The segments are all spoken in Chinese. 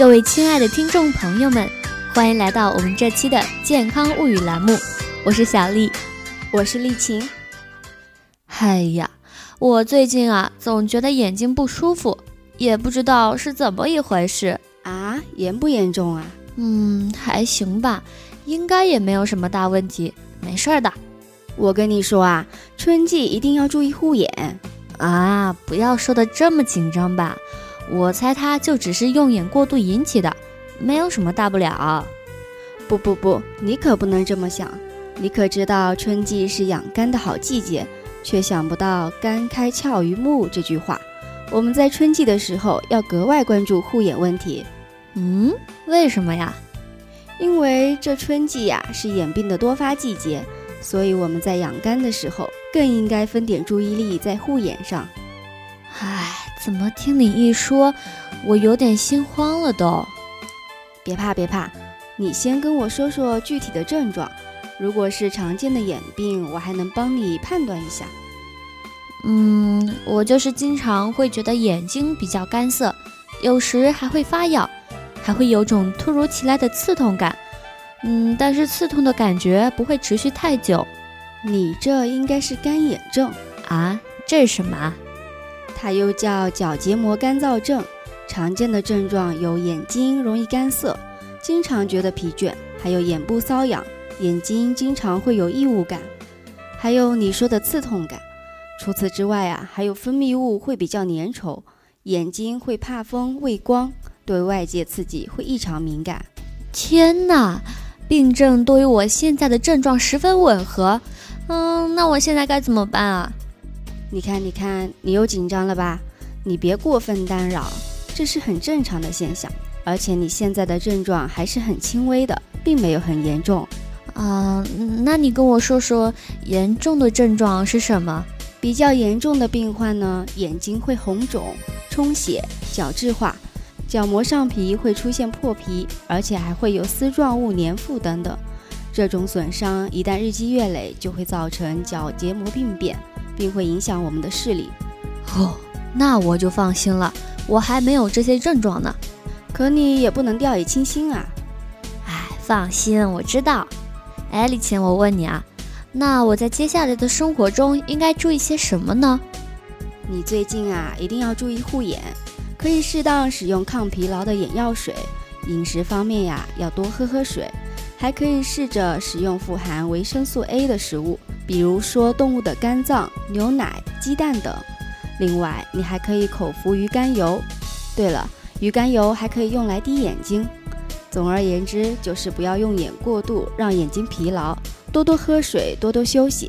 各位亲爱的听众朋友们，欢迎来到我们这期的健康物语栏目，我是小丽，我是丽琴。哎呀，我最近啊，总觉得眼睛不舒服，也不知道是怎么一回事啊，严不严重啊？嗯，还行吧，应该也没有什么大问题，没事儿的。我跟你说啊，春季一定要注意护眼啊，不要说的这么紧张吧。我猜它就只是用眼过度引起的，没有什么大不了。不不不，你可不能这么想。你可知道春季是养肝的好季节，却想不到“肝开窍于目”这句话。我们在春季的时候要格外关注护眼问题。嗯，为什么呀？因为这春季呀是眼病的多发季节，所以我们在养肝的时候更应该分点注意力在护眼上。唉。怎么听你一说，我有点心慌了都。别怕别怕，你先跟我说说具体的症状。如果是常见的眼病，我还能帮你判断一下。嗯，我就是经常会觉得眼睛比较干涩，有时还会发痒，还会有种突如其来的刺痛感。嗯，但是刺痛的感觉不会持续太久。你这应该是干眼症啊？这是什么？它又叫角结膜干燥症，常见的症状有眼睛容易干涩，经常觉得疲倦，还有眼部瘙痒，眼睛经常会有异物感，还有你说的刺痛感。除此之外啊，还有分泌物会比较粘稠，眼睛会怕风畏光，对外界刺激会异常敏感。天哪，病症都与我现在的症状十分吻合。嗯，那我现在该怎么办啊？你看，你看，你又紧张了吧？你别过分干扰，这是很正常的现象。而且你现在的症状还是很轻微的，并没有很严重。啊，那你跟我说说严重的症状是什么？比较严重的病患呢，眼睛会红肿、充血、角质化，角膜上皮会出现破皮，而且还会有丝状物粘附等等。这种损伤一旦日积月累，就会造成角结膜病变。并会影响我们的视力。哦，那我就放心了，我还没有这些症状呢。可你也不能掉以轻心啊。哎，放心，我知道。哎，李晴，我问你啊，那我在接下来的生活中应该注意些什么呢？你最近啊，一定要注意护眼，可以适当使用抗疲劳的眼药水。饮食方面呀，要多喝喝水，还可以试着使用富含维生素 A 的食物。比如说动物的肝脏、牛奶、鸡蛋等。另外，你还可以口服鱼肝油。对了，鱼肝油还可以用来滴眼睛。总而言之，就是不要用眼过度，让眼睛疲劳。多多喝水，多多休息。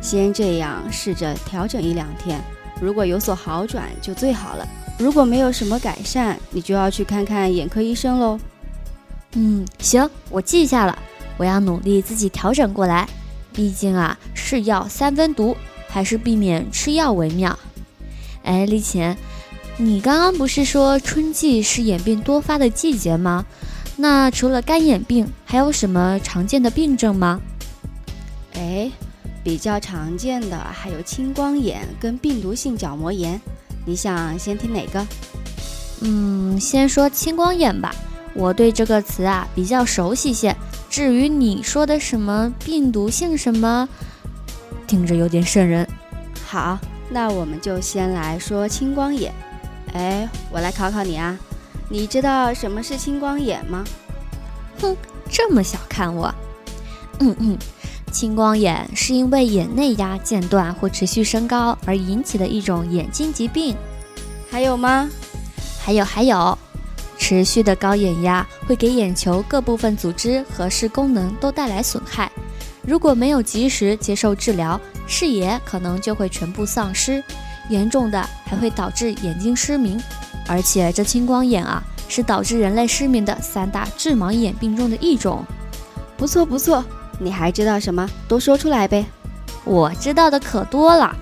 先这样试着调整一两天，如果有所好转就最好了。如果没有什么改善，你就要去看看眼科医生喽。嗯，行，我记下了，我要努力自己调整过来。毕竟啊，是药三分毒，还是避免吃药为妙。哎，丽琴，你刚刚不是说春季是眼病多发的季节吗？那除了干眼病，还有什么常见的病症吗？哎，比较常见的还有青光眼跟病毒性角膜炎。你想先听哪个？嗯，先说青光眼吧，我对这个词啊比较熟悉些。至于你说的什么病毒性什么，听着有点瘆人。好，那我们就先来说青光眼。哎，我来考考你啊，你知道什么是青光眼吗？哼，这么小看我。嗯嗯，青光眼是因为眼内压间断或持续升高而引起的一种眼睛疾病。还有吗？还有还有。持续的高眼压会给眼球各部分组织和视功能都带来损害，如果没有及时接受治疗，视野可能就会全部丧失，严重的还会导致眼睛失明。而且这青光眼啊，是导致人类失明的三大致盲眼病中的一种。不错不错，你还知道什么？都说出来呗。我知道的可多了，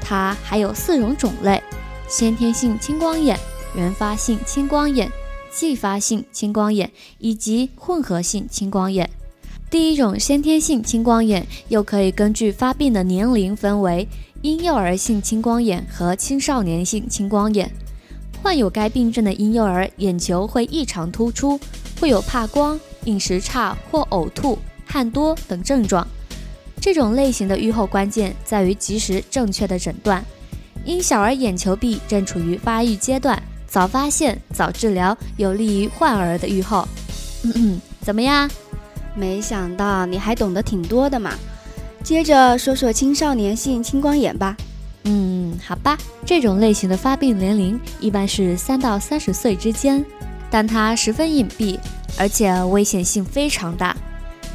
它还有四种种类：先天性青光眼。原发性青光眼、继发性青光眼以及混合性青光眼。第一种先天性青光眼又可以根据发病的年龄分为婴幼儿性青光眼和青少年性青光眼。患有该病症的婴幼儿眼球会异常突出，会有怕光、饮食差或呕吐、汗多等症状。这种类型的预后关键在于及时正确的诊断。因小儿眼球壁正处于发育阶段，早发现、早治疗有利于患儿的预后。嗯嗯，怎么样？没想到你还懂得挺多的嘛。接着说说青少年性青光眼吧。嗯，好吧，这种类型的发病年龄一般是三到三十岁之间，但它十分隐蔽，而且危险性非常大。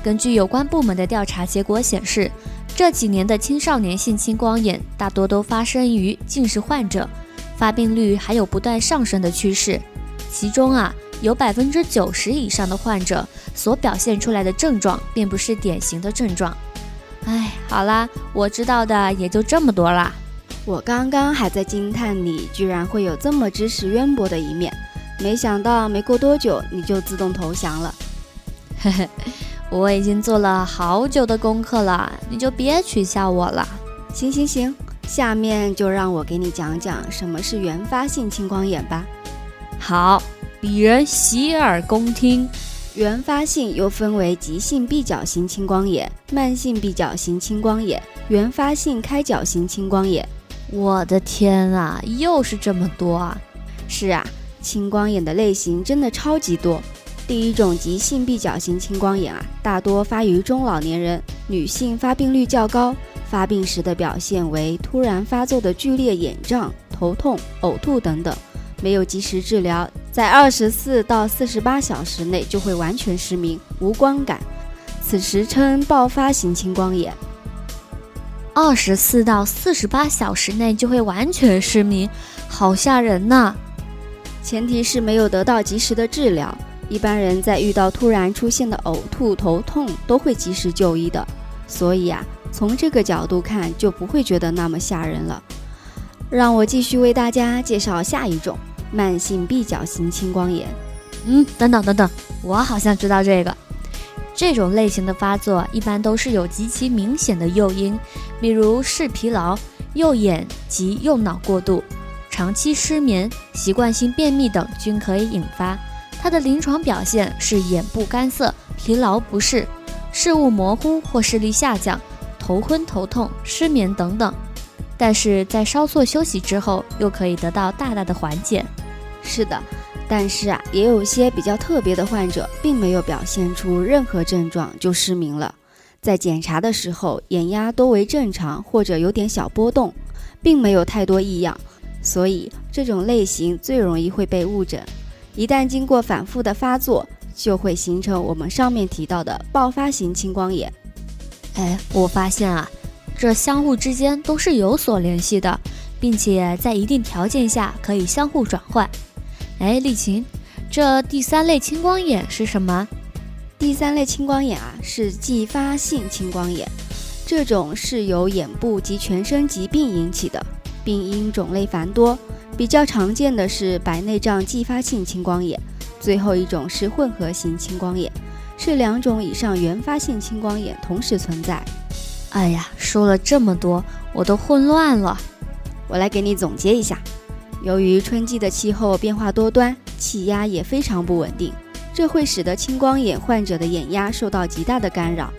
根据有关部门的调查结果显示，这几年的青少年性青光眼大多都发生于近视患者，发病率还有不断上升的趋势。其中啊，有百分之九十以上的患者所表现出来的症状并不是典型的症状。哎，好啦，我知道的也就这么多啦。我刚刚还在惊叹你居然会有这么知识渊博的一面，没想到没过多久你就自动投降了。嘿嘿。我已经做了好久的功课了，你就别取笑我了。行行行，下面就让我给你讲讲什么是原发性青光眼吧。好，鄙人洗耳恭听。原发性又分为急性闭角型青光眼、慢性闭角型青光眼、原发性开角型青光眼。我的天啊，又是这么多啊！是啊，青光眼的类型真的超级多。第一种急性闭角型青光眼啊，大多发于中老年人，女性发病率较高。发病时的表现为突然发作的剧烈眼胀、头痛、呕吐等等，没有及时治疗，在二十四到四十八小时内就会完全失明、无光感，此时称爆发型青光眼。二十四到四十八小时内就会完全失明，好吓人呐！前提是没有得到及时的治疗。一般人在遇到突然出现的呕吐、头痛，都会及时就医的。所以啊，从这个角度看，就不会觉得那么吓人了。让我继续为大家介绍下一种慢性闭角型青光眼。嗯，等等等等，我好像知道这个。这种类型的发作一般都是有极其明显的诱因，比如视疲劳、右眼及右脑过度、长期失眠、习惯性便秘等，均可以引发。它的临床表现是眼部干涩、疲劳不适、视物模糊或视力下降、头昏头痛、失眠等等。但是在稍作休息之后，又可以得到大大的缓解。是的，但是啊，也有些比较特别的患者，并没有表现出任何症状就失明了。在检查的时候，眼压多为正常或者有点小波动，并没有太多异样，所以这种类型最容易会被误诊。一旦经过反复的发作，就会形成我们上面提到的爆发型青光眼。哎，我发现啊，这相互之间都是有所联系的，并且在一定条件下可以相互转换。哎，丽琴，这第三类青光眼是什么？第三类青光眼啊，是继发性青光眼，这种是由眼部及全身疾病引起的，病因种类繁多。比较常见的是白内障继发性青光眼，最后一种是混合型青光眼，是两种以上原发性青光眼同时存在。哎呀，说了这么多，我都混乱了。我来给你总结一下：由于春季的气候变化多端，气压也非常不稳定，这会使得青光眼患者的眼压受到极大的干扰。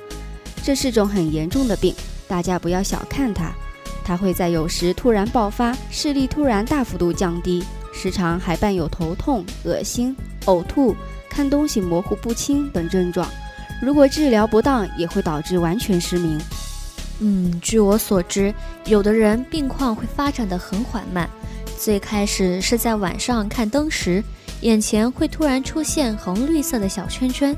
这是种很严重的病，大家不要小看它。它会在有时突然爆发，视力突然大幅度降低，时常还伴有头痛、恶心、呕吐、看东西模糊不清等症状。如果治疗不当，也会导致完全失明。嗯，据我所知，有的人病况会发展的很缓慢，最开始是在晚上看灯时，眼前会突然出现红绿色的小圈圈，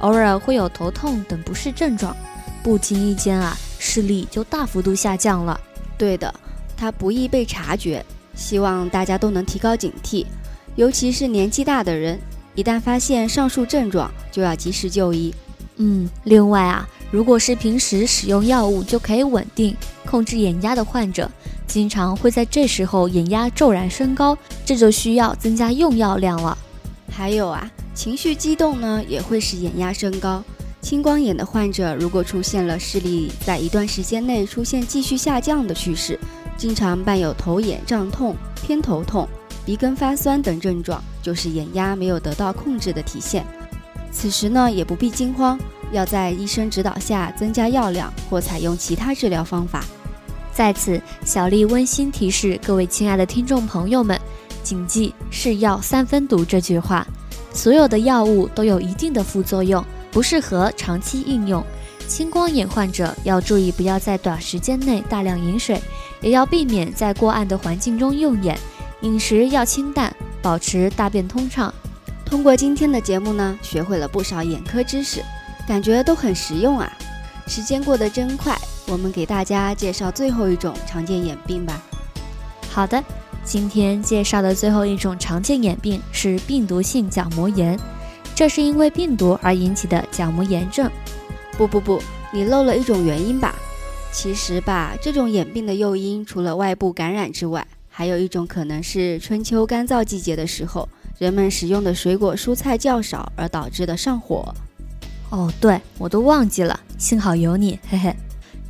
偶尔会有头痛等不适症状，不经意间啊，视力就大幅度下降了。对的，它不易被察觉，希望大家都能提高警惕，尤其是年纪大的人，一旦发现上述症状，就要及时就医。嗯，另外啊，如果是平时使用药物就可以稳定控制眼压的患者，经常会在这时候眼压骤然升高，这就需要增加用药量了。还有啊，情绪激动呢，也会使眼压升高。青光眼的患者如果出现了视力在一段时间内出现继续下降的趋势，经常伴有头眼胀痛、偏头痛、鼻根发酸等症状，就是眼压没有得到控制的体现。此时呢，也不必惊慌，要在医生指导下增加药量或采用其他治疗方法。在此，小丽温馨提示各位亲爱的听众朋友们，谨记“是药三分毒”这句话。所有的药物都有一定的副作用，不适合长期应用。青光眼患者要注意，不要在短时间内大量饮水，也要避免在过暗的环境中用眼。饮食要清淡，保持大便通畅。通过今天的节目呢，学会了不少眼科知识，感觉都很实用啊！时间过得真快。我们给大家介绍最后一种常见眼病吧。好的，今天介绍的最后一种常见眼病是病毒性角膜炎，这是因为病毒而引起的角膜炎症。不不不，你漏了一种原因吧？其实吧，这种眼病的诱因除了外部感染之外，还有一种可能是春秋干燥季节的时候，人们食用的水果蔬菜较少而导致的上火。哦，对我都忘记了，幸好有你，嘿嘿。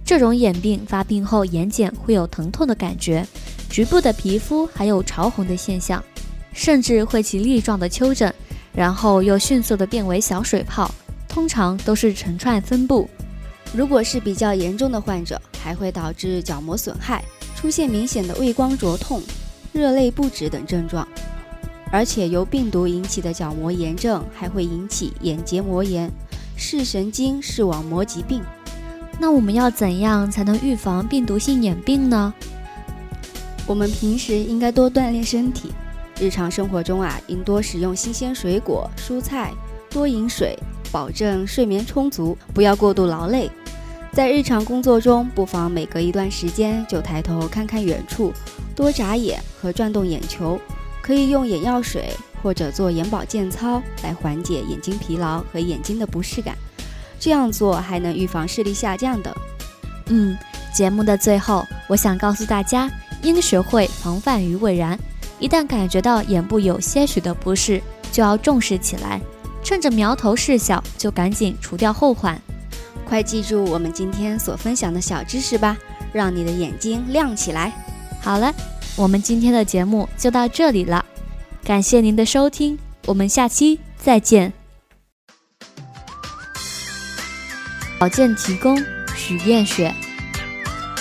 这种眼病发病后，眼睑会有疼痛的感觉，局部的皮肤还有潮红的现象，甚至会起粒状的丘疹，然后又迅速的变为小水泡，通常都是成串分布。如果是比较严重的患者，还会导致角膜损害，出现明显的畏光灼痛、热泪不止等症状。而且由病毒引起的角膜炎症还会引起眼结膜炎、视神经视网膜疾病。那我们要怎样才能预防病毒性眼病呢？我们平时应该多锻炼身体，日常生活中啊，应多食用新鲜水果、蔬菜，多饮水，保证睡眠充足，不要过度劳累。在日常工作中，不妨每隔一段时间就抬头看看远处，多眨眼和转动眼球，可以用眼药水或者做眼保健操来缓解眼睛疲劳和眼睛的不适感。这样做还能预防视力下降的。嗯，节目的最后，我想告诉大家，应学会防范于未然。一旦感觉到眼部有些许的不适，就要重视起来，趁着苗头事小，就赶紧除掉后患。快记住我们今天所分享的小知识吧，让你的眼睛亮起来。好了，我们今天的节目就到这里了，感谢您的收听，我们下期再见。稿件提供许艳雪，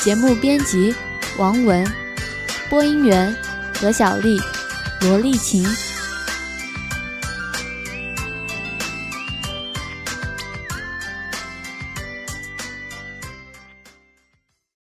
节目编辑王文，播音员何小丽、罗丽琴。